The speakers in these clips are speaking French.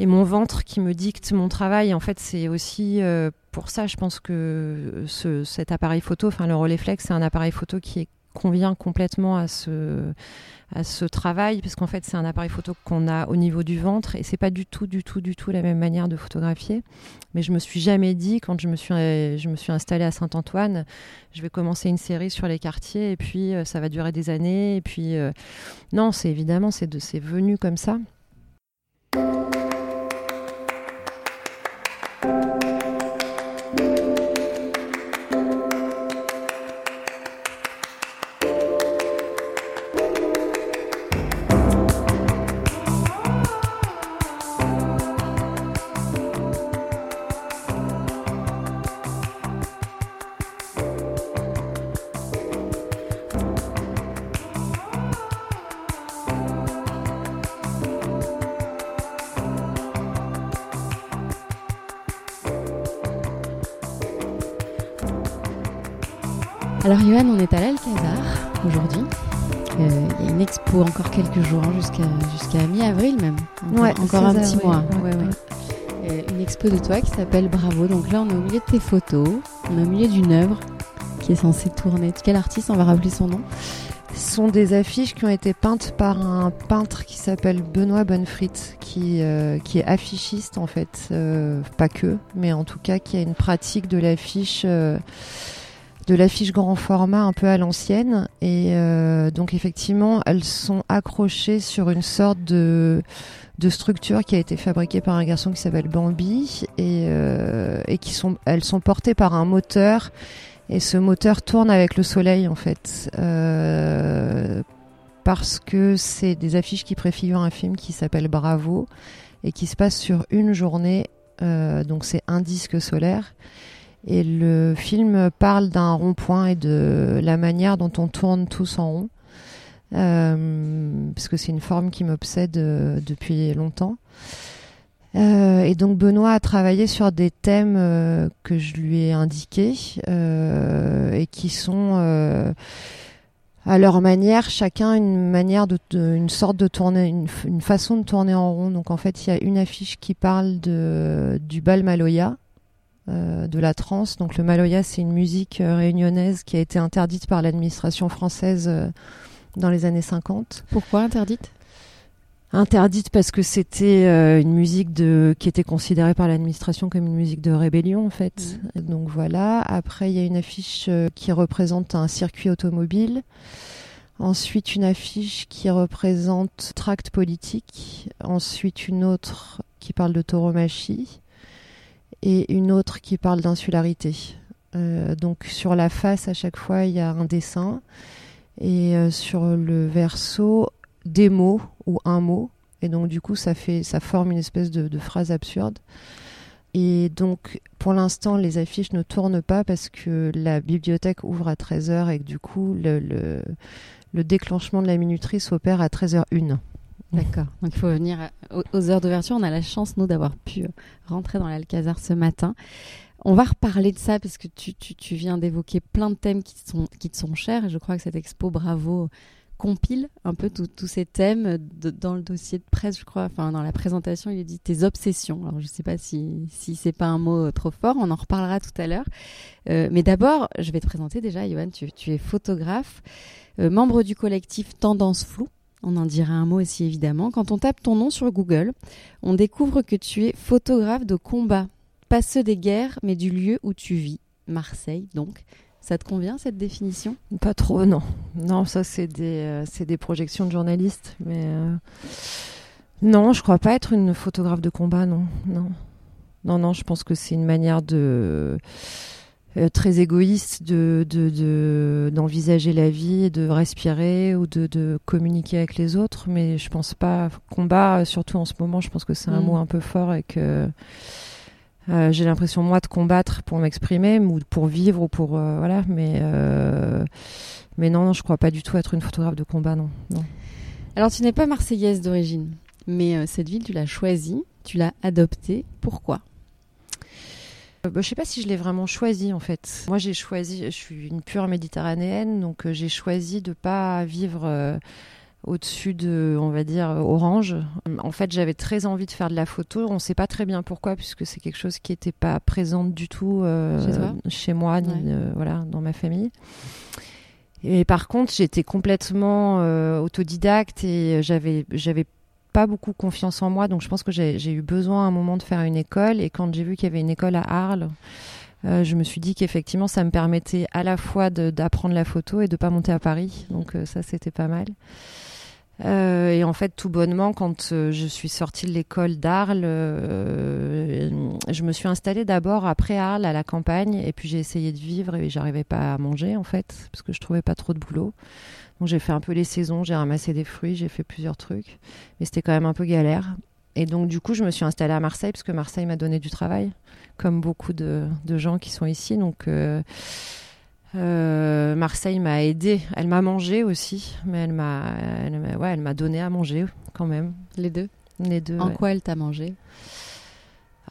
et mon ventre qui me dicte mon travail. En fait, c'est aussi pour ça, je pense que ce, cet appareil photo, enfin le Rolleiflex, c'est un appareil photo qui convient complètement à ce travail, parce qu'en fait c'est un appareil photo qu'on a au niveau du ventre et c'est pas du tout, du tout, du tout la même manière de photographier. Mais je me suis jamais dit quand je me suis, suis installée à Saint-Antoine, je vais commencer une série sur les quartiers et puis euh, ça va durer des années et puis euh, non, c'est évidemment c'est venu comme ça. Alors Johan, on est à l'Alcazar aujourd'hui. Euh, il y a une expo encore quelques jours, hein, jusqu'à mi-avril même. Encore, un petit mois. Euh, une expo de toi qui s'appelle Bravo. Donc là, on est au milieu de tes photos. On est au milieu d'une œuvre qui est censée tourner. Quel artiste On va rappeler son nom? Ce sont des affiches qui ont été peintes par un peintre qui s'appelle Benoît Bonnefrit, qui, euh, qui est affichiste en fait, pas que, mais en tout cas qui a une pratique de l'affiche de l'affiche grand format un peu à l'ancienne. Et euh, donc effectivement, elles sont accrochées sur une sorte de, structure qui a été fabriquée par un garçon qui s'appelle Bambi et, euh, et qui sont, elles sont portées par un moteur. Et ce moteur tourne avec le soleil en fait. Euh, parce que c'est des affiches qui préfigurent un film qui s'appelle Bravo et qui se passe sur une journée. donc c'est un disque solaire. Et le film parle d'un rond-point et de la manière dont on tourne tous en rond. Euh, parce que c'est une forme qui m'obsède euh, depuis longtemps. Euh, et donc Benoît a travaillé sur des thèmes que je lui ai indiqués et qui sont à leur manière, chacun une manière de, une sorte de tourner, une, façon de tourner en rond. Donc en fait, il y a une affiche qui parle du bal Maloya, de la trance. Donc le maloya, c'est une musique euh, réunionnaise qui a été interdite par l'administration française euh, dans les années 50. Pourquoi interdite? Interdite parce que c'était une musique de qui était considérée par l'administration comme une musique de rébellion en fait. Mmh. Donc voilà. Après, il y a une affiche qui représente un circuit automobile. Ensuite, une affiche qui représente tract politique. Ensuite, une autre qui parle de tauromachie et une autre qui parle d'insularité. Euh, donc sur la face, à chaque fois, il y a un dessin et euh, sur le verso, des mots ou un mot. Et donc du coup, ça fait, ça forme une espèce de, phrase absurde. Et donc, pour l'instant, les affiches ne tournent pas parce que la bibliothèque ouvre à 13h et que du coup, le, le, le déclenchement de la minuterie s'opère à 13h01. D'accord. Donc il faut venir aux heures d'ouverture. On a la chance, nous, d'avoir pu euh, rentrer dans l'Alcazar ce matin. On va reparler de ça parce que tu, tu, tu viens d'évoquer plein de thèmes qui, sont, qui te sont chers. Je crois que cette expo, bravo, compile un peu tous ces thèmes dans le dossier de presse, je crois. Enfin, dans la présentation, il dit tes obsessions. Alors, je ne sais pas si, si c'est pas un mot trop fort. On en reparlera tout à l'heure. Euh, mais d'abord, je vais te présenter déjà, Johan. Tu, tu es photographe, euh, membre du collectif Tendance Floue on en dira un mot aussi évidemment. Quand on tape ton nom sur Google, on découvre que tu es photographe de combat, pas ceux des guerres, mais du lieu où tu vis, Marseille donc. Ça te convient cette définition? Pas trop, non. Non, ça c'est des, euh, projections de journalistes, mais euh, non, je crois pas être une photographe de combat, non, non, non, non. Je pense que c'est une manière de très égoïste de, d'envisager la vie, de respirer ou de, de, communiquer avec les autres. Mais je pense pas combat, surtout en ce moment. Je pense que c'est un mm. mot un peu fort et que euh, j'ai l'impression moi de combattre pour m'exprimer ou pour vivre ou pour euh, voilà. Mais mais non, non, je crois pas du tout être une photographe de combat, non. non. Alors tu n'es pas marseillaise d'origine, mais cette ville tu l'as choisie, tu l'as adoptée. Pourquoi? euh, bah, je sais pas si je l'ai vraiment choisi en fait. Moi j'ai choisi, je suis une pure méditerranéenne, donc euh, j'ai choisi de pas vivre euh, au-dessus de, on va dire, Orange. En fait, j'avais très envie de faire de la photo. On ne sait pas très bien pourquoi, puisque c'est quelque chose qui n'était pas présent du tout chez, moi, ni voilà, dans ma famille. Et par contre, j'étais complètement autodidacte et j'avais, j'avais pas beaucoup confiance en moi, donc je pense que j'ai eu besoin à un moment de faire une école. Et quand j'ai vu qu'il y avait une école à Arles, euh, je me suis dit qu'effectivement, ça me permettait à la fois d'apprendre la photo et de pas monter à Paris. Donc euh, ça, c'était pas mal. Euh, et en fait, tout bonnement, quand je suis sortie de l'école d'Arles, je me suis installée d'abord après Arles à la campagne, et puis j'ai essayé de vivre et j'arrivais pas à manger en fait, parce que je trouvais pas trop de boulot. J'ai fait un peu les saisons, j'ai ramassé des fruits, j'ai fait plusieurs trucs, mais c'était quand même un peu galère. Et donc du coup, je me suis installée à Marseille parce que Marseille m'a donné du travail, comme beaucoup de, gens qui sont ici. Donc euh, euh, Marseille m'a aidée. Elle m'a mangé aussi, mais elle m'a, ouais, elle m'a donné à manger quand même. Les deux? Les deux. En quoi elle t'a mangé?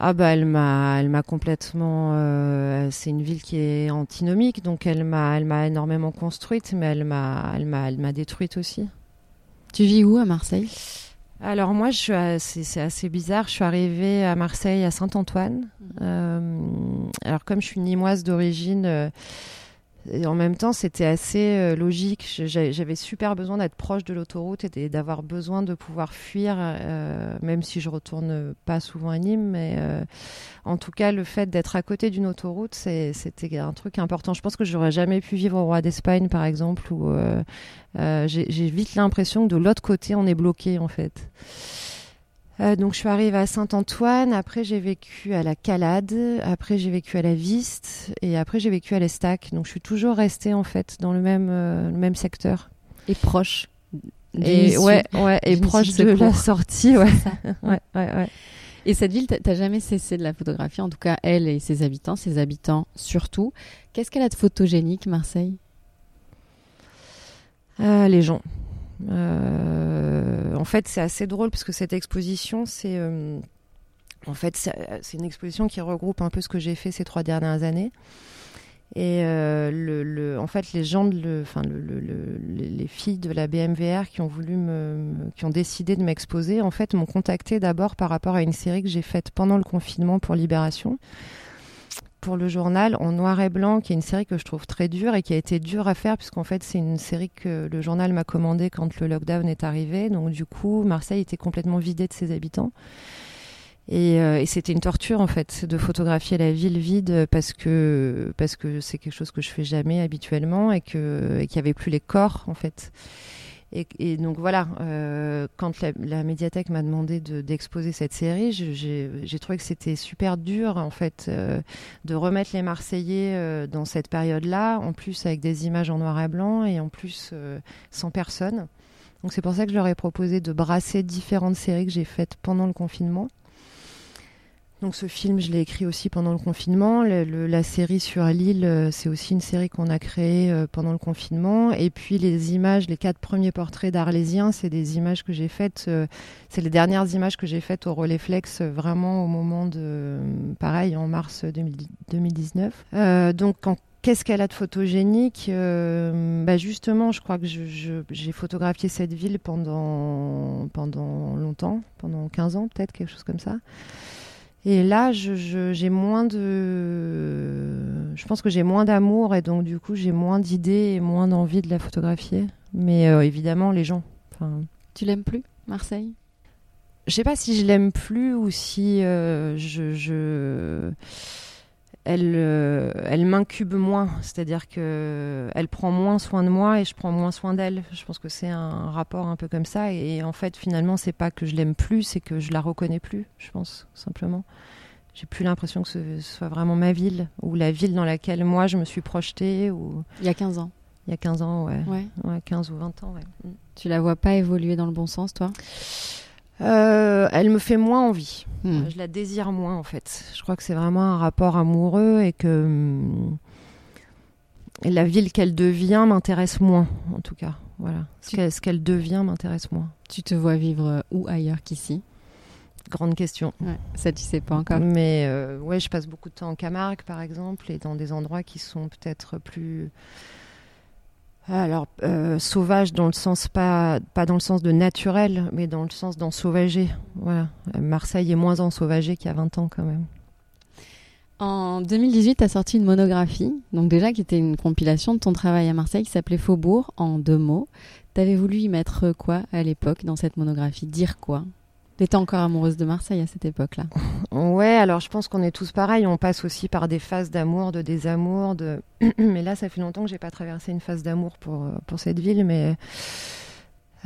Ah bah elle m'a elle m'a complètement euh, c'est une ville qui est antinomique donc elle m'a elle m'a énormément construite mais elle m'a elle m'a elle m'a détruite aussi. Tu vis où à Marseille? Alors moi, c'est assez bizarre. Je suis arrivée à Marseille à Saint-Antoine. Mhm. Euh, alors comme je suis nimoise d'origine, euh, et en même temps, c'était assez euh, logique. J'avais super besoin d'être proche de l'autoroute et d'avoir besoin de pouvoir fuir, euh, même si je retourne pas souvent à Nîmes. Mais euh, en tout cas, le fait d'être à côté d'une autoroute, c'était un truc important. Je pense que j'aurais jamais pu vivre au Roi d'Espagne, par exemple, où j'ai vite l'impression que de l'autre côté, on est bloqué, en fait. Euh, donc je suis arrivée à Saint-Antoine, après j'ai vécu à la Calade, après j'ai vécu à la Viste et après j'ai vécu à l'Estac. Donc je suis toujours restée en fait dans le même, euh, le même secteur. Et proche. Et ouais, ouais, et proche de la sortie, ouais. ouais, ouais, ouais. Et cette ville, t'as jamais cessé de la photographier, en tout cas elle et ses habitants, ses habitants surtout. Qu'est-ce qu'elle a de photogénique, Marseille? Euh, Les gens. Euh, en fait, c'est assez drôle parce que cette exposition, c'est euh, en fait c'est une exposition qui regroupe un peu ce que j'ai fait ces trois dernières années. Et euh, en fait, les gens, le, enfin, le, les filles de la BMVR qui ont voulu me, qui ont décidé de m'exposer, en fait, m'ont contacté d'abord par rapport à une série que j'ai faite pendant le confinement pour Libération pour le journal en noir et blanc, qui est une série que je trouve très dure et qui a été dure à faire, puisqu'en fait, c'est une série que le journal m'a commandée quand le lockdown est arrivé. Donc, du coup, Marseille était complètement vidée de ses habitants. Et, euh, et c'était une torture, en fait, de photographier la ville vide parce que parce que c'est quelque chose que je fais jamais habituellement et que et qu'il n'y avait plus les corps, en fait. Et, donc voilà, euh, quand la, médiathèque m'a demandé d'exposer cette série, j'ai trouvé que c'était super dur en fait euh, de remettre les Marseillais euh, dans cette période-là, en plus avec des images en noir et blanc et en plus sans personne. Donc c'est pour ça que je leur ai proposé de brasser différentes séries que j'ai faites pendant le confinement. Donc ce film, je l'ai écrit aussi pendant le confinement. la série sur Lille, euh, c'est aussi une série qu'on a créée euh, pendant le confinement. Et puis les images, les quatre premiers portraits d'Arlésiens, c'est des images que j'ai faites. Euh, c'est les dernières images que j'ai faites au Relais Flex, vraiment au moment de, pareil, en mars 2019. donc Qu'est-ce qu'elle a de photogénique bah Justement, je crois que j'ai photographié cette ville pendant, pendant longtemps, pendant 15 ans peut-être, quelque chose comme ça. Et là, j'ai moins de. Je pense que j'ai moins d'amour et donc, du coup, j'ai moins d'idées et moins d'envie de la photographier. Mais euh, évidemment, les gens. Tu l'aimes plus, Marseille? Je sais pas si je l'aime plus ou si euh, je. je elle, euh, elle m'incube moins, c'est-à-dire que elle prend moins soin de moi et je prends moins soin d'elle. Je pense que c'est un rapport un peu comme ça. Et, en fait, finalement, c'est pas que je l'aime plus, c'est que je la reconnais plus. Je pense simplement. J'ai plus l'impression que ce soit vraiment ma ville ou la ville dans laquelle moi je me suis projetée. Ou... Il y a 15 ans. Il y a 15 ans, ouais. ouais. 15 ou 20 ans, ouais. Tu la vois pas évoluer dans le bon sens, toi? Euh, elle me fait moins envie. Hmm. Je la désire moins en fait. Je crois que c'est vraiment un rapport amoureux et que hum, la ville qu'elle devient m'intéresse moins en tout cas. Voilà. Ce qu'elle devient m'intéresse moins. Tu te vois vivre euh, où ailleurs qu'ici? Grande question. ça, tu sais pas encore. Mais euh, ouais, je passe beaucoup de temps en Camargue, par exemple, et dans des endroits qui sont peut-être plus alors, euh, sauvage dans le sens pas, pas dans le sens de naturel, mais dans le sens d'ensauvager. Voilà. Marseille est moins ensauvagé qu'il y a 20 ans quand même. En 2018, tu as sorti une monographie, donc déjà qui était une compilation de ton travail à Marseille qui s'appelait Faubourg en deux mots. Tu avais voulu y mettre quoi à l'époque dans cette monographie? Dire quoi? T'étais encore amoureuse de Marseille à cette époque-là Ouais, alors je pense qu'on est tous pareils. On passe aussi par des phases d'amour, de désamour. Mais là, ça fait longtemps que j'ai pas traversé une phase d'amour pour, euh, pour cette ville. Mais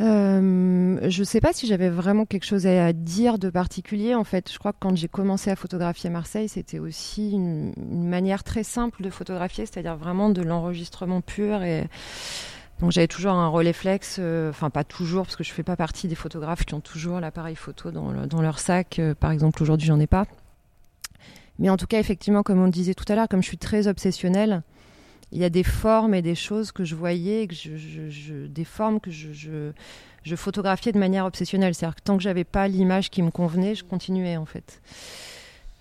euh, je sais pas si j'avais vraiment quelque chose à dire de particulier. En fait, je crois que quand j'ai commencé à photographier Marseille, c'était aussi une, une, manière très simple de photographier, c'est-à-dire vraiment de l'enregistrement pur et donc j'avais toujours un relais flex, euh, enfin pas toujours parce que je fais pas partie des photographes qui ont toujours l'appareil photo dans, leur sac. Euh, par exemple aujourd'hui j'en ai pas. Mais en tout cas effectivement comme on disait tout à l'heure, comme je suis très obsessionnelle, il y a des formes et des choses que je voyais, que je, je, je, des formes que je, je, je photographiais de manière obsessionnelle. C'est-à-dire que tant que j'avais pas l'image qui me convenait, je continuais en fait.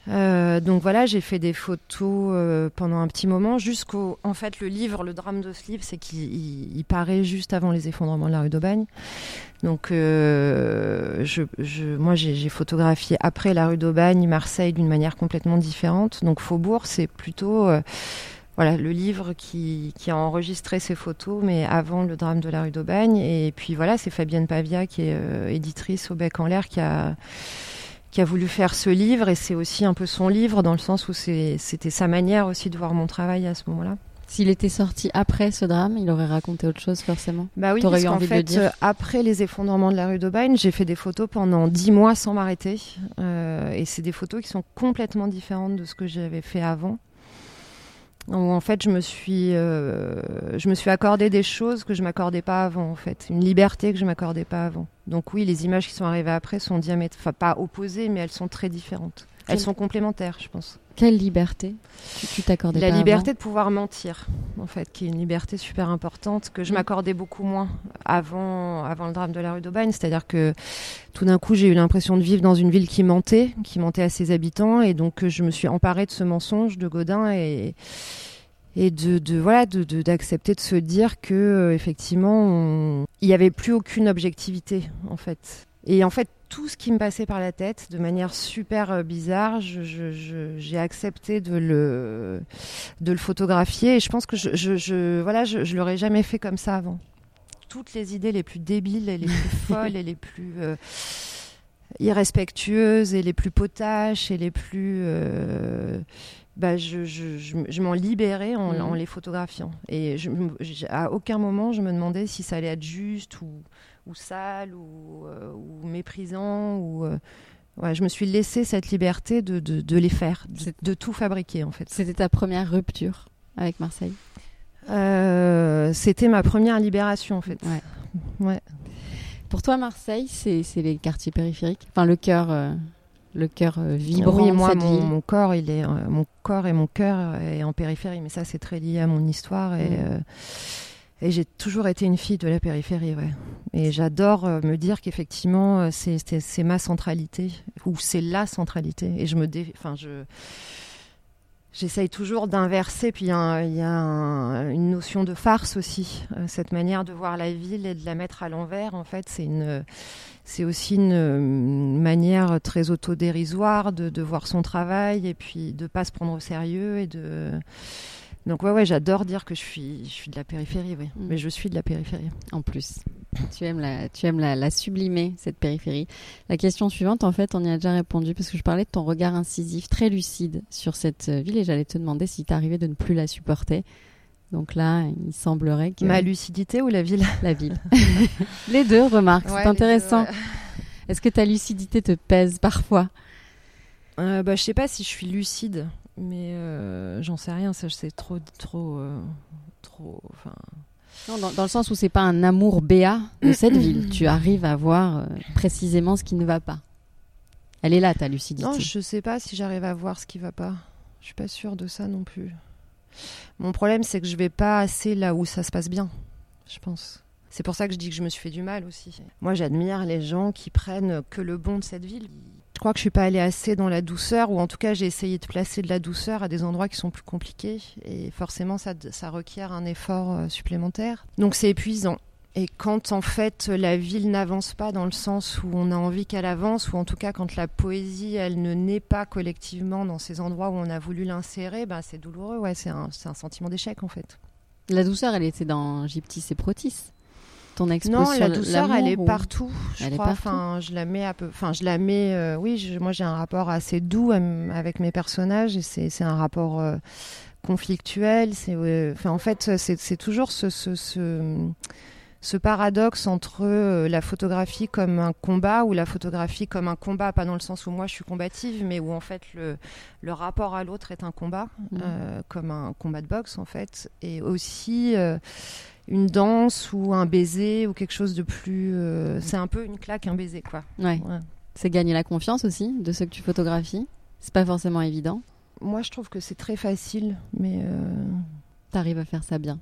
Euh, donc voilà, j'ai fait des photos euh, pendant un petit moment, jusqu'au. En fait, le livre, le drame de ce livre, c'est qu'il il, paraît juste avant les effondrements de la rue d'Aubagne. Donc, euh, je, je, moi, j'ai photographié après la rue d'Aubagne, Marseille, d'une manière complètement différente. Donc, Faubourg, c'est plutôt. Euh, voilà, le livre qui, qui, a enregistré ces photos, mais avant le drame de la rue d'Aubagne. Et puis voilà, c'est Fabienne Pavia, qui est éditrice au Bec en l'air, qui a qui a voulu faire ce livre et c'est aussi un peu son livre dans le sens où c'était sa manière aussi de voir mon travail à ce moment-là. S'il était sorti après ce drame, il aurait raconté autre chose forcément. Bah oui, parce qu'en fait, euh, après les effondrements de la rue d'Aubagne, j'ai fait des photos pendant dix mois sans m'arrêter. Euh, et c'est des photos qui sont complètement différentes de ce que j'avais fait avant où en fait je me suis euh, je me suis accordé des choses que je m'accordais pas avant en fait une liberté que je m'accordais pas avant donc oui les images qui sont arrivées après sont diamétralement enfin pas opposées mais elles sont très différentes. Elles sont complémentaires je pense. Quelle liberté tu t'accordais la liberté de pouvoir mentir en fait qui est une liberté super importante que je mm. m'accordais beaucoup moins avant avant le drame de la rue d'Aubagne. C'est-à-dire que tout d'un coup j'ai eu l'impression de vivre dans une ville qui mentait qui mentait à ses habitants et donc je me suis emparée de ce mensonge de Godin et et de, de voilà de d'accepter de, se dire que euh, effectivement il n'y avait plus aucune objectivité en fait. Et en fait tout ce qui me passait par la tête de manière super euh, bizarre j'ai accepté de le de le photographier. Et je pense que je, je voilà je, je l'aurais jamais fait comme ça avant. Toutes les idées les plus débiles et les plus folles et les plus euh, irrespectueuses et les plus potaches et les plus bah, je, je, je, m'en libérais en, mmh. en, les photographiant. Et à aucun moment, je me demandais si ça allait être juste ou, ou sale ou, euh, ou méprisant. Ou, euh, ouais, je me suis laissé cette liberté de, de, de les faire, de, de, tout fabriquer en fait. C'était ta première rupture avec Marseille? Euh, C'était ma première libération en fait. Ouais. ouais. Pour toi, Marseille, c'est les quartiers périphériques? Enfin, le cœur euh, le cœur euh, vibrant. Oui, moi, mon, mon, corps, il est, euh, mon corps et mon cœur est en périphérie, mais ça, c'est très lié à mon histoire et. Mm. Euh, et j'ai toujours été une fille de la périphérie, ouais. Et j'adore euh, me dire qu'effectivement, c'est ma centralité, ou c'est la centralité. Et je me dé... enfin, je J'essaye toujours d'inverser, puis il y a, y a un, une notion de farce aussi. Euh, cette manière de voir la ville et de la mettre à l'envers, en fait, c'est une, c'est aussi une, une, manière très autodérisoire de, de voir son travail et puis de pas se prendre au sérieux et de donc ouais, ouais, j'adore dire que je suis, je suis de la périphérie, oui. Mm. Mais je suis de la périphérie. En plus, tu aimes la, tu aimes la, la, sublimer cette périphérie. La question suivante, en fait, on y a déjà répondu parce que je parlais de ton regard incisif, très lucide sur cette ville et j'allais te demander si t'arrivais de ne plus la supporter. Donc là, il semblerait que ma lucidité ou la ville, la ville, les deux. Remarque, ouais, c'est intéressant. Ouais. Est-ce que ta lucidité te pèse parfois? Euh, bah, je sais pas si je suis lucide mais euh, j'en sais rien, ça c'est trop, trop, euh, trop. Enfin. Non, dans, dans, le sens où c'est pas un amour béat de cette ville. Tu arrives à voir euh, précisément ce qui ne va pas. Elle est là, ta lucidité. Non, je sais pas si j'arrive à voir ce qui va pas. Je suis pas sûre de ça non plus. Mon problème, c'est que je vais pas assez là où ça se passe bien, je pense. C'est pour ça que je dis que je me suis fait du mal aussi. Moi, j'admire les gens qui prennent que le bon de cette ville Je crois que je suis pas allée assez dans la douceur, ou en tout cas j'ai essayé de placer de la douceur à des endroits qui sont plus compliqués, et forcément ça, ça requiert un effort euh, supplémentaire. Donc c'est épuisant. Et quand en fait la ville n'avance pas dans le sens où on a envie qu'elle avance, ou en tout cas quand la poésie elle ne naît pas collectivement dans ces endroits où on a voulu l'insérer, bah, c'est douloureux, ouais, c'est un, un sentiment d'échec en fait. La douceur, elle était dans Gyptis et Protis. Ton Non, la douceur, elle est ou- partout. Je Elle est crois. partout. Enfin, je la mets un peu. Enfin, je la mets. euh, oui, je- moi, j'ai un rapport assez doux avec mes personnages et c'est un rapport euh, conflictuel. C'est. euh, Enfin, en fait, c'est c'est toujours ce, ce, ce, ce paradoxe entre euh, la photographie comme un combat ou la photographie comme un combat, pas dans le sens où moi je suis combative, mais où en fait le, le rapport à l'autre est un combat, Mhm. euh, comme un combat de boxe en fait, et aussi euh, une danse ou un baiser ou quelque chose de plus. euh, c'est un peu une claque, un baiser quoi. Ouais. Ouais. C'est gagner la confiance aussi de ceux que tu photographies. C'est pas forcément évident. Moi je trouve que c'est très facile, mais. T'arrives à faire ça bien.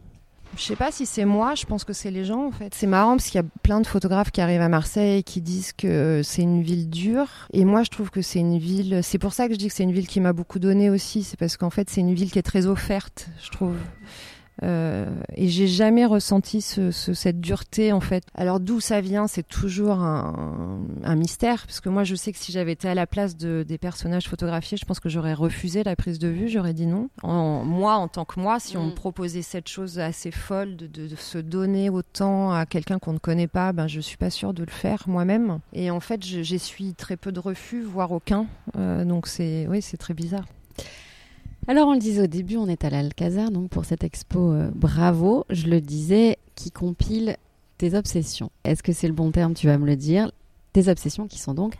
Je sais pas si c'est moi, je pense que c'est les gens en fait. C'est marrant parce qu'il y a plein de photographes qui arrivent à Marseille et qui disent que c'est une ville dure. Et moi je trouve que c'est une ville. C'est pour ça que je dis que c'est une ville qui m'a beaucoup donné aussi. C'est parce qu'en fait c'est une ville qui est très offerte, je trouve. Euh, et j'ai jamais ressenti ce, ce- cette dureté en fait. Alors d'où ça vient, c'est toujours un, un mystère, parce que moi je sais que si j'avais été à la place de, des personnages photographiés, je pense que j'aurais refusé la prise de vue, j'aurais dit non. En, moi, en tant que moi, si on Mm. me proposait cette chose assez folle de, de- de se donner autant à quelqu'un qu'on ne connaît pas, ben je suis pas sûre de le faire moi-même. Et en fait, je- j'essuie très peu de refus, voire aucun. Euh, donc c'est, oui, c'est très bizarre. Alors, on le disait au début, on est à l'Alcazar, donc pour cette expo euh, Bravo, je le disais, qui compile tes obsessions. Est-ce que c'est le bon terme Tu vas me le dire? Tes obsessions qui sont donc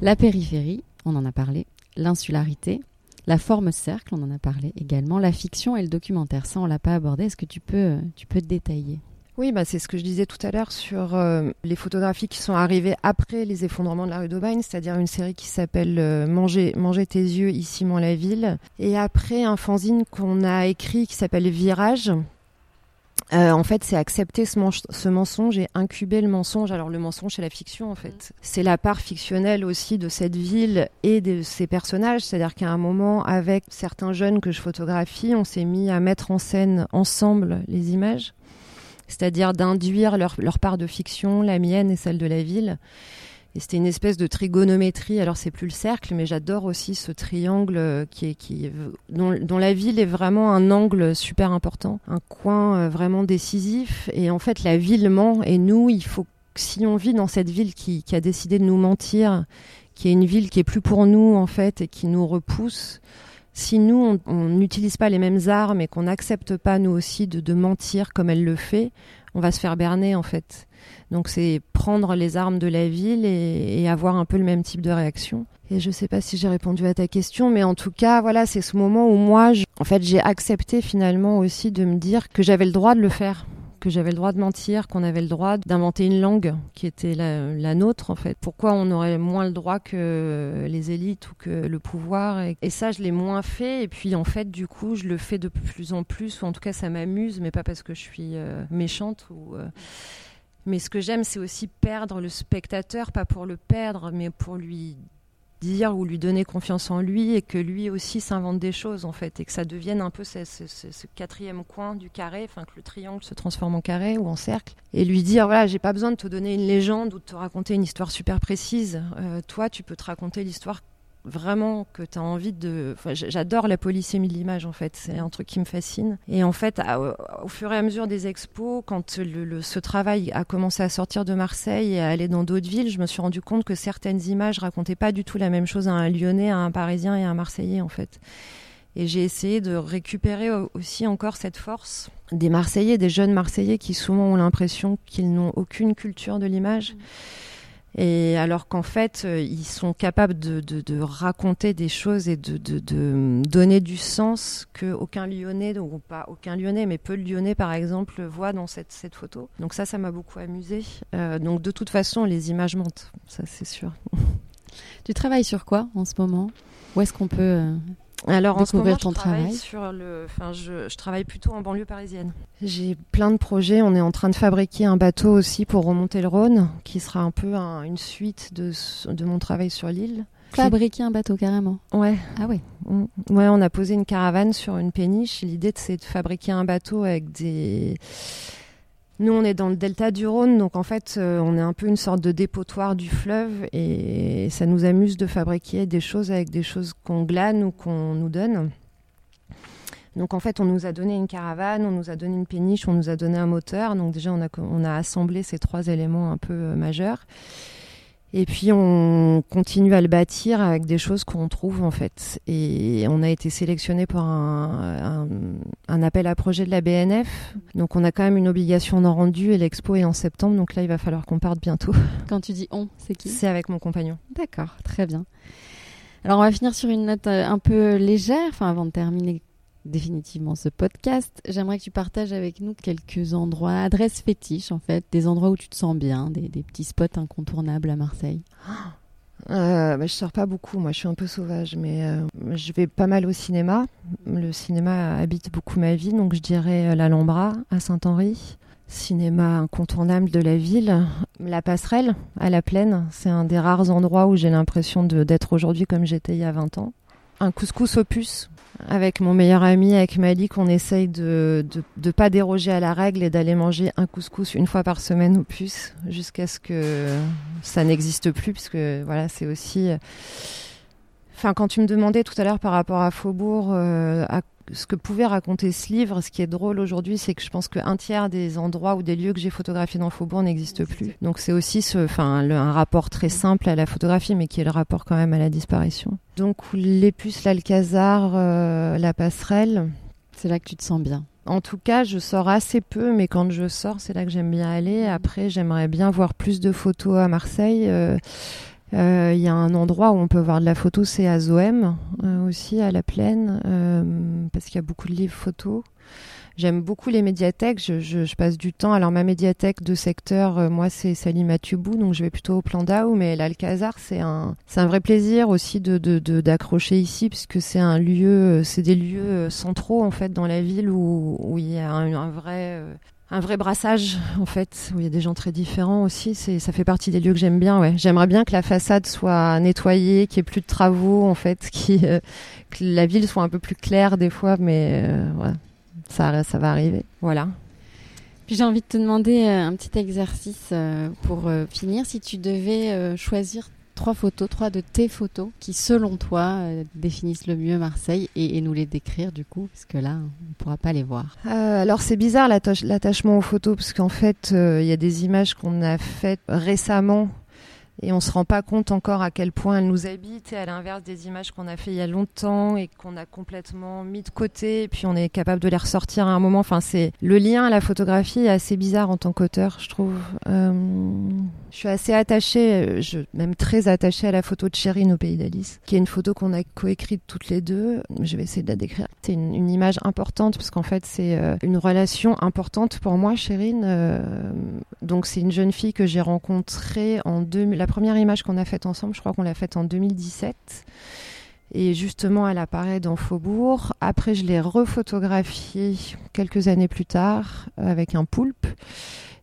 la périphérie, on en a parlé, l'insularité, la forme cercle, on en a parlé également, la fiction et le documentaire. Ça, on l'a pas abordé. Est-ce que tu peux, euh, tu peux détailler? Oui, bah c'est ce que je disais tout à l'heure sur euh, les photographies qui sont arrivées après les effondrements de la rue d'Aubagne, c'est-à-dire une série qui s'appelle euh, Manger, Manger tes yeux, ici mon la ville, et après un fanzine qu'on a écrit qui s'appelle Virage. Euh, en fait, c'est accepter ce, ce mensonge et incuber le mensonge. Alors, le mensonge, c'est la fiction, en fait. C'est la part fictionnelle aussi de cette ville et de ses personnages. C'est-à-dire qu'à un moment, avec certains jeunes que je photographie, on s'est mis à mettre en scène ensemble les images c'est-à-dire d'induire leur, part de fiction, la mienne et celle de la ville. Et c'était une espèce de trigonométrie. Alors c'est plus le cercle, mais j'adore aussi ce triangle euh, qui est, qui dont, la ville est vraiment un angle super important, un coin euh, vraiment décisif. Et en fait, la ville ment. Et nous, il faut si on vit dans cette ville qui, qui a décidé de nous mentir, qui est une ville qui est plus pour nous en fait et qui nous repousse. Si nous, on- n'utilise pas les mêmes armes et qu'on n'accepte pas, nous aussi, de, mentir comme elle le fait, on va se faire berner, en fait. Donc, c'est prendre les armes de la ville et, avoir un peu le même type de réaction. Et je sais pas si j'ai répondu à ta question, mais en tout cas, voilà, c'est ce moment où moi, en fait, j'ai accepté finalement aussi de me dire que j'avais le droit de le faire que j'avais le droit de mentir, qu'on avait le droit d'inventer une langue qui était la, nôtre en fait. Pourquoi on aurait moins le droit que les élites ou que le pouvoir et, ça je l'ai moins fait. Et puis en fait du coup je le fais de plus en plus. Ou en tout cas ça m'amuse mais pas parce que je suis euh, méchante euh, mais ce que j'aime c'est aussi perdre le spectateur pas pour le perdre mais pour lui dire ou lui donner confiance en lui et que lui aussi s'invente des choses en fait et que ça devienne un peu ce, ce- quatrième coin du carré, enfin que le triangle se transforme en carré ou en cercle et lui dire voilà j'ai pas besoin de te donner une légende ou de te raconter une histoire super précise, Euh, toi tu peux te raconter l'histoire vraiment que tu as envie de j'adore la polysémie de l'image en fait. C'est un truc qui me fascine. Et en fait au, fur et à mesure des expos quand ce travail a commencé à sortir de Marseille et à aller dans d'autres villes je me suis rendu compte que certaines images racontaient pas du tout la même chose à un Lyonnais à un Parisien et à un Marseillais en fait. Et j'ai essayé de récupérer au- aussi encore cette force des Marseillais, des jeunes Marseillais qui souvent ont l'impression qu'ils n'ont aucune culture de l'image. Et alors qu'en fait, euh, ils sont capables de, raconter des choses et de, donner du sens que aucun Lyonnais, ou pas aucun Lyonnais, mais peu de Lyonnais par exemple, voit dans cette, cette photo. Donc ça, ça m'a beaucoup amusé. Euh, donc de toute façon, les images mentent, ça c'est sûr. Tu travailles sur quoi en ce moment? Où est-ce qu'on peut euh, Alors en ce Découvrir moment, ton je travaille travail. sur le, enfin, je, je travaille plutôt en banlieue parisienne. J'ai plein de projets. On est en train de fabriquer un bateau aussi pour remonter le Rhône, qui sera un peu un- une suite de, de mon travail sur l'île. fabriquer un bateau carrément. Ouais. Ah ouais. Mm. Ouais, on a posé une caravane sur une péniche. L'idée, c'est de fabriquer un bateau avec des. Nous, on est dans le delta du Rhône, donc en fait, euh, on est un peu une sorte de dépotoir du fleuve et ça nous amuse de fabriquer des choses avec des choses qu'on glane ou qu'on nous donne. Donc en fait, on nous a donné une caravane, on nous a donné une péniche, on nous a donné un moteur. Donc déjà, on a, on assemblé ces trois éléments un peu euh, majeurs. Et puis on continue à le bâtir avec des choses qu'on trouve en fait. Et on a été sélectionné pour un, un, appel à projet de la BNF. Donc on a quand même une obligation d'en rendu et l'expo est en septembre. Donc là il va falloir qu'on parte bientôt. Quand tu dis on, c'est qui? C'est avec mon compagnon. D'accord, très bien. Alors on va finir sur une note euh, un peu légère, enfin avant de terminer définitivement ce podcast, j'aimerais que tu partages avec nous quelques endroits, adresses fétiches en fait, des endroits où tu te sens bien, des, petits spots incontournables à Marseille. Euh, bah, je sors pas beaucoup, moi je suis un peu sauvage, mais euh, je vais pas mal au cinéma. Le cinéma habite beaucoup ma vie, donc je dirais euh, l'Alhambra à Saint-Henri. Cinéma incontournable de la ville. La passerelle à la plaine, c'est un des rares endroits où j'ai l'impression d'être aujourd'hui comme j'étais il y a 20 ans. Un couscous opus avec mon meilleur ami, avec Malik, on essaye de ne pas déroger à la règle et d'aller manger un couscous une fois par semaine ou plus, jusqu'à ce que ça n'existe plus, puisque voilà, c'est aussi. Enfin, quand tu me demandais tout à l'heure par rapport à Faubourg, euh, ce que pouvait raconter ce livre, ce qui est drôle aujourd'hui, c'est que je pense qu'un tiers des endroits ou des lieux que j'ai photographiés dans Faubourg n'existent plus. Donc c'est aussi ce, enfin, un rapport très simple à la photographie, mais qui est le rapport quand même à la disparition. Donc les puces, l'Alcazar, euh, la passerelle. C'est là que tu te sens bien. En tout cas, je sors assez peu, mais quand je sors, c'est là que j'aime bien aller. Après, j'aimerais bien voir plus de photos à Marseille. Euh, il euh, y a un endroit où on peut voir de la photo, c'est à Zoem, euh, aussi, à la plaine, euh, parce qu'il y a beaucoup de livres photos. J'aime beaucoup les médiathèques, je, je, je, passe du temps. Alors ma médiathèque de secteur, moi c'est Salim Matubou, donc je vais plutôt au Plandau, mais l'Alcazar c'est un, c'est un vrai plaisir aussi de, d'accrocher ici, puisque c'est un lieu, c'est des lieux centraux en fait dans la ville où, où il y a un, un vrai un vrai brassage en fait où il y a des gens très différents aussi ça fait partie des lieux que j'aime bien j'aimerais bien que la façade soit nettoyée qu'il n'y ait plus de travaux en fait euh, que la ville soit un peu plus claire des fois mais euh, ça ça va arriver. Voilà. Puis j'ai envie de te demander euh, un petit exercice pour finir. Si tu devais choisir trois photos, trois de tes photos qui, selon toi, euh, définissent le mieux Marseille et, nous les décrire du coup, parce que là, on ne pourra pas les voir. Euh, alors c'est bizarre l'attachement aux photos, parce qu'en fait, euh, il y a des images qu'on a faites récemment et on se rend pas compte encore à quel point elle nous habite et à l'inverse des images qu'on a fait il y a longtemps et qu'on a complètement mis de côté et puis on est capable de les ressortir à un moment. Enfin c'est le lien à la photographie est assez bizarre en tant qu'auteur je trouve. Euh, je suis assez attachée même très attachée à la photo de Chérine au pays d'Alice qui est une photo qu'on a coécrite toutes les deux. Je vais essayer de la décrire. C'est une, une, image importante parce qu'en fait c'est euh, une relation importante pour moi Chérine euh, donc c'est une jeune fille que j'ai rencontrée en 2000 la première image qu'on a faite ensemble, je crois qu'on l'a faite en 2017. Et justement, elle apparaît dans Faubourg. Après, je l'ai refotographiée quelques années plus tard avec un poulpe.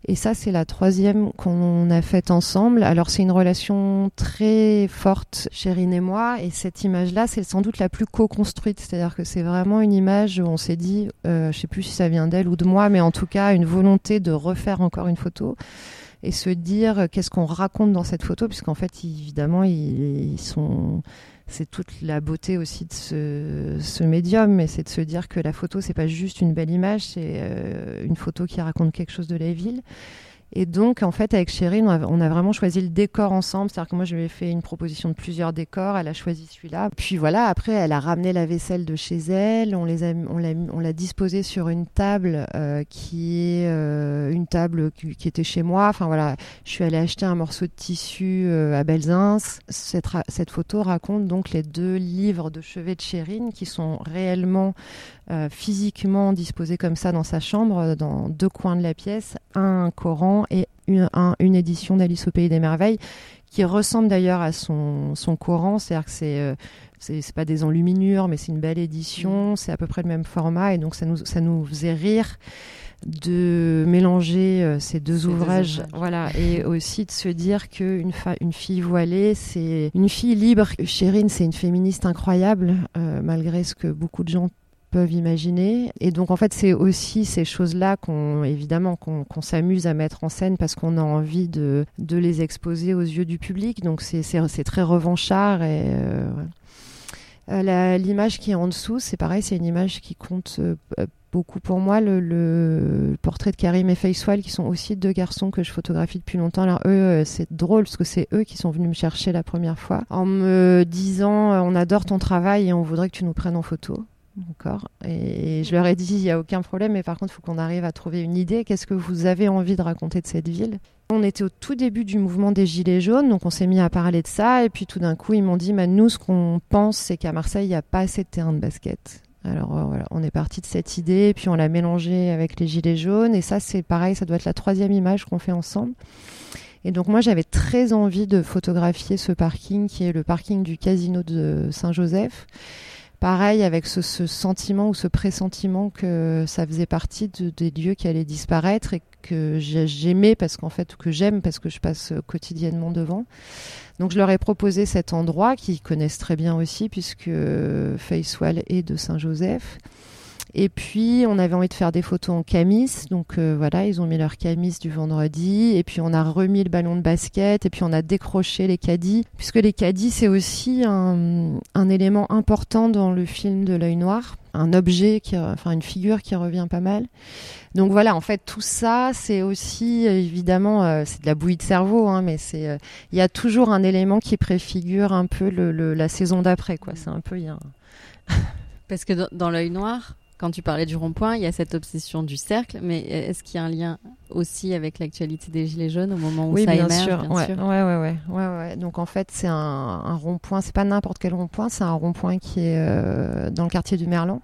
Et ça, c'est la troisième qu'on a faite ensemble. Alors, c'est une relation très forte, Chérine et moi. Et cette image-là, c'est sans doute la plus co-construite. C'est-à-dire que c'est vraiment une image où on s'est dit, euh, je sais plus si ça vient d'elle ou de moi, mais en tout cas, une volonté de refaire encore une photo et se dire qu'est-ce qu'on raconte dans cette photo, puisqu'en fait, évidemment, ils, sont. C'est toute la beauté aussi de ce, ce médium, mais c'est de se dire que la photo, c'est pas juste une belle image, c'est euh, une photo qui raconte quelque chose de la ville. Et donc, en fait, avec Chérine, on a, vraiment choisi le décor ensemble. C'est-à-dire que moi, je lui ai fait une proposition de plusieurs décors. Elle a choisi celui-là. Puis voilà, après, elle a ramené la vaisselle de chez elle. On on l'a disposée sur une table euh, qui est euh, une table qui, était chez moi. Enfin voilà, je suis allée acheter un morceau de tissu euh, à Belzins. Cette, cette photo raconte donc les deux livres de chevet de Chérine qui sont réellement physiquement disposés comme ça dans sa chambre, dans deux coins de la pièce, un Coran et une, une édition d'Alice au Pays des Merveilles qui ressemble d'ailleurs à son, son Coran, c'est-à-dire que c'est euh, c'est pas des enluminures, mais c'est une belle édition, mm. c'est à peu près le même format, et donc ça nous, ça nous faisait rire de mélanger euh, ces deux ouvrages, voilà, et aussi de se dire qu'une fa- une fille voilée, c'est une fille libre. Chérine, c'est une féministe incroyable, euh, malgré ce que beaucoup de gens peuvent imaginer. Et donc, en fait, c'est aussi ces choses-là qu'on, évidemment, qu'on qu'on s'amuse à mettre en scène parce qu'on a envie de, de les exposer aux yeux du public. Donc, c'est- très revanchard et. euh. Euh, L'image qui est en dessous, c'est pareil, c'est une image qui compte euh, beaucoup pour moi. Le, le portrait de Karim et Faisal, qui sont aussi deux garçons que je photographie depuis longtemps. Alors eux, euh, c'est drôle parce que c'est eux qui sont venus me chercher la première fois en me disant on adore ton travail et on voudrait que tu nous prennes en photo. D'accord. Et je leur ai dit il n'y a aucun problème, mais par contre, il faut qu'on arrive à trouver une idée. Qu'est-ce que vous avez envie de raconter de cette ville? On était au tout début du mouvement des Gilets jaunes, donc on s'est mis à parler de ça. Et puis tout d'un coup, ils m'ont dit, bah, nous, ce qu'on pense, c'est qu'à Marseille, il n'y a pas assez de terrain de basket. Alors euh, voilà, on est parti de cette idée, puis on l'a mélangé avec les Gilets jaunes. Et ça, c'est pareil, ça doit être la troisième image qu'on fait ensemble. Et donc moi, j'avais très envie de photographier ce parking, qui est le parking du casino de Saint-Joseph. Pareil, avec ce, ce sentiment ou ce pressentiment que ça faisait partie de- des lieux qui allaient disparaître et que j'ai- j'aimais parce qu'en fait, que j'aime parce que je passe euh, quotidiennement devant. Donc je leur ai proposé cet endroit qu'ils connaissent très bien aussi puisque euh, Faisal est de Saint-Joseph. Et puis on avait envie de faire des photos en camis, donc euh, voilà, ils ont mis leur camis du vendredi, et puis on a remis le ballon de basket, et puis on a décroché les caddies, puisque les caddies c'est aussi un, élément important dans le film de l'œil noir, un objet, qui, enfin une figure qui revient pas mal. Donc voilà, en fait tout ça c'est aussi évidemment euh, c'est de la bouillie de cerveau, hein, mais c'est euh, il y a toujours un élément qui préfigure un peu la saison d'après, quoi. C'est un peu il y a un- Parce que dans l'œil noir, quand tu parlais du rond-point, il y a cette obsession du cercle, mais est-ce qu'il y a un lien aussi avec l'actualité des Gilets jaunes au moment où oui, ça bien émerge sûr. bien ouais, sûr ouais, ouais, ouais, ouais, ouais. Donc en fait, c'est un, un rond-point. C'est pas n'importe quel rond-point. C'est un rond-point qui est euh, dans le quartier du Merlan,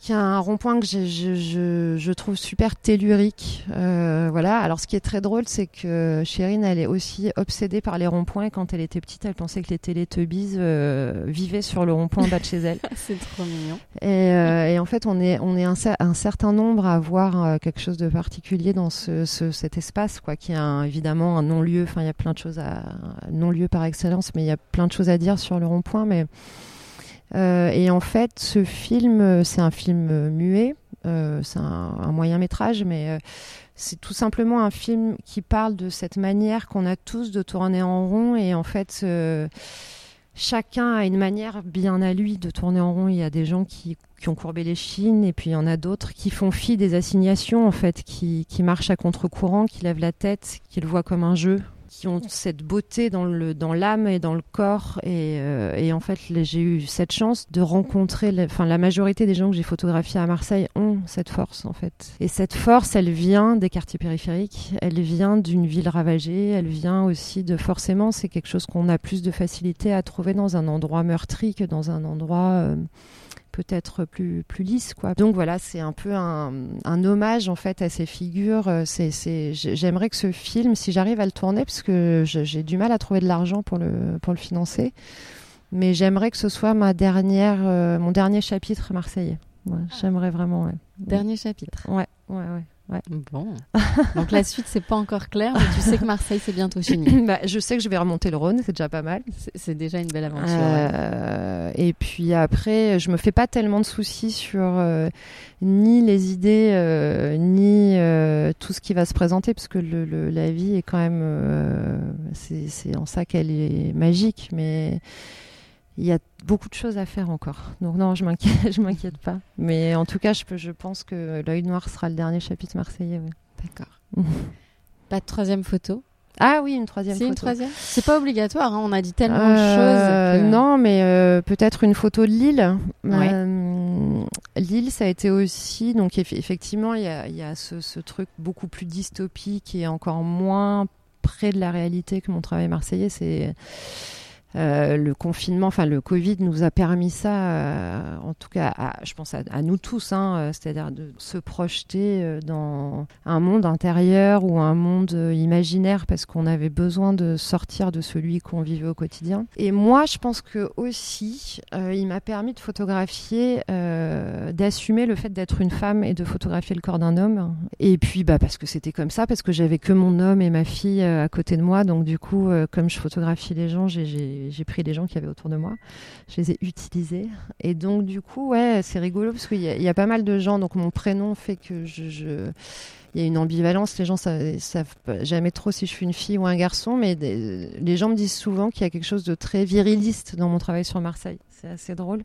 qui est un rond-point que je, je, je trouve super tellurique. Euh, voilà. Alors ce qui est très drôle, c'est que Chérine, elle est aussi obsédée par les ronds-points. Et Quand elle était petite, elle pensait que les Teletubbies euh, vivaient sur le rond-point en bas de chez elle. C'est trop mignon. Et, euh, et en fait, on est, on est un, un certain nombre à voir euh, quelque chose de particulier dans ce, ce- cet espace, quoi, qui est un- évidemment un non-lieu. Enfin, il y a plein de choses à non-lieu par excellence, mais il y a plein de choses à dire sur le rond-point. Mais et en fait, ce film, euh, c'est un film euh, muet. euh, c'est un, moyen métrage, mais euh, c'est tout simplement un film qui parle de cette manière qu'on a tous de tourner en rond. Et en fait, euh, chacun a une manière bien à lui de tourner en rond. Il y a des gens qui, qui ont courbé les chines, et puis il y en a d'autres qui font fi des assignations, en fait, qui, qui marchent à contre-courant, qui lèvent la tête, qui le voient comme un jeu qui ont cette beauté dans le dans l'âme et dans le corps. Et, euh, et en fait j'ai eu cette chance de rencontrer enfin la majorité des gens que j'ai photographiés à Marseille ont cette force en fait. Et cette force elle vient des quartiers périphériques. Elle vient d'une ville ravagée. Elle vient aussi de forcément c'est quelque chose qu'on a plus de facilité à trouver dans un endroit meurtri que dans un endroit euh, peut-être plus plus lisse quoi. Donc voilà c'est un peu un, un hommage en fait à ces figures. Euh, c'est c'est j'ai- j'aimerais que ce film si j'arrive à le tourner parce que j'ai du mal à trouver de l'argent pour le pour le financer mais j'aimerais que ce soit ma dernière euh, mon dernier chapitre marseillais. Ouais, j'aimerais vraiment ouais. Dernier chapitre. ouais ouais ouais Bon. Donc la suite, c'est pas encore clair, mais tu sais que Marseille, c'est bientôt fini. Bah, je sais que je vais remonter le Rhône c'est déjà pas mal C'est- déjà une belle aventure. ouais. Euh, et puis après, je me fais pas tellement de soucis sur euh, ni les idées, euh, ni euh, tout ce qui va se présenter, parce que le, le- la vie est quand même, euh, c'est c'est en ça qu'elle est magique, mais il y a beaucoup de choses à faire encore. Donc non, je m'inquiète, je m'inquiète pas. Mais en tout cas, je, peux, je pense que l'œil noir sera le dernier chapitre marseillais. ouais. D'accord. Pas de troisième photo? Ah oui, une troisième C'est photo. une troisième? C'est pas obligatoire, hein, on a dit tellement de Euh, choses. que- Non, mais euh, peut-être une photo de Lille. Ouais. Euh, Lille, ça a été aussi. Donc, eff- effectivement, il y a, il y a ce, ce truc beaucoup plus dystopique et encore moins près de la réalité que mon travail marseillais. C'est. Euh, le confinement, enfin le Covid nous a permis ça, euh, en tout cas, je pense à, nous tous, hein, euh, c'est-à-dire de se projeter dans un monde intérieur ou un monde imaginaire parce qu'on avait besoin de sortir de celui qu'on vivait au quotidien. Et moi, je pense que aussi, il m'a permis de photographier, d'assumer le fait d'être une femme et de photographier le corps d'un homme. Et puis, bah, parce que c'était comme ça, parce que j'avais que mon homme et ma fille à côté de moi, donc du coup, comme je photographie les gens, j'ai j'ai pris les gens qui avaient autour de moi, je les ai utilisés. Et donc, du coup, ouais, c'est rigolo parce qu'il y, a pas mal de gens. Donc, mon prénom fait que je. il y a une ambivalence, les gens savent, savent jamais trop si je suis une fille ou un garçon, mais les gens me disent souvent qu'il y a quelque chose de très viriliste dans mon travail sur Marseille. C'est assez drôle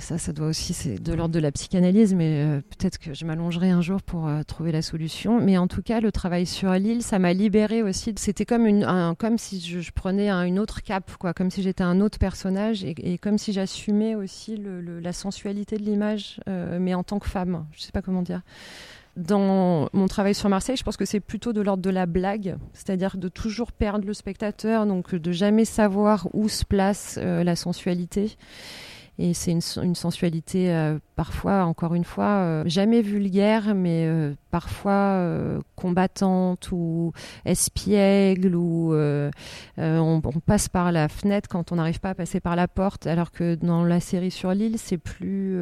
ça, ça doit aussi, c'est de l'ordre de la psychanalyse, mais euh, peut-être que je m'allongerai un jour pour euh, trouver la solution. Mais en tout cas, le travail sur l'île, ça m'a libéré aussi. C'était comme, une, comme si je, prenais une autre cape, quoi, comme si j'étais un autre personnage et, comme si j'assumais aussi la sensualité de l'image, euh, mais en tant que femme. Je sais pas comment dire dans mon travail sur Marseille, je pense que c'est plutôt de l'ordre de la blague, c'est-à-dire de toujours perdre le spectateur, donc de jamais savoir où se place la sensualité. Et c'est une, sensualité euh, parfois, encore une fois, euh, jamais vulgaire, mais euh, parfois combattante ou espiègle, ou on, passe par la fenêtre quand on n'arrive pas à passer par la porte, alors que dans la série sur l'île, c'est plus,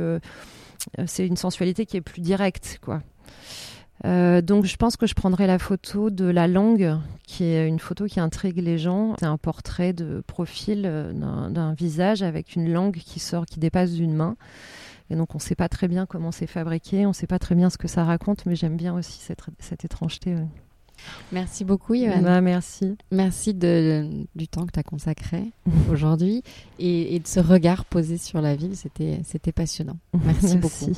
c'est une sensualité qui est plus directe, quoi. Euh, donc je pense que je prendrai la photo de la langue, qui est une photo qui intrigue les gens. C'est un portrait de profil euh, d'un visage avec une langue qui sort, qui dépasse d'une main. Et donc on ne sait pas très bien comment c'est fabriqué, on ne sait pas très bien ce que ça raconte, mais j'aime bien aussi cette, cette étrangeté. Merci beaucoup, Yoann. Bah, merci. Merci de, du temps que tu as consacré aujourd'hui et, et, de ce regard posé sur la ville. C'était passionnant. Merci, merci. beaucoup.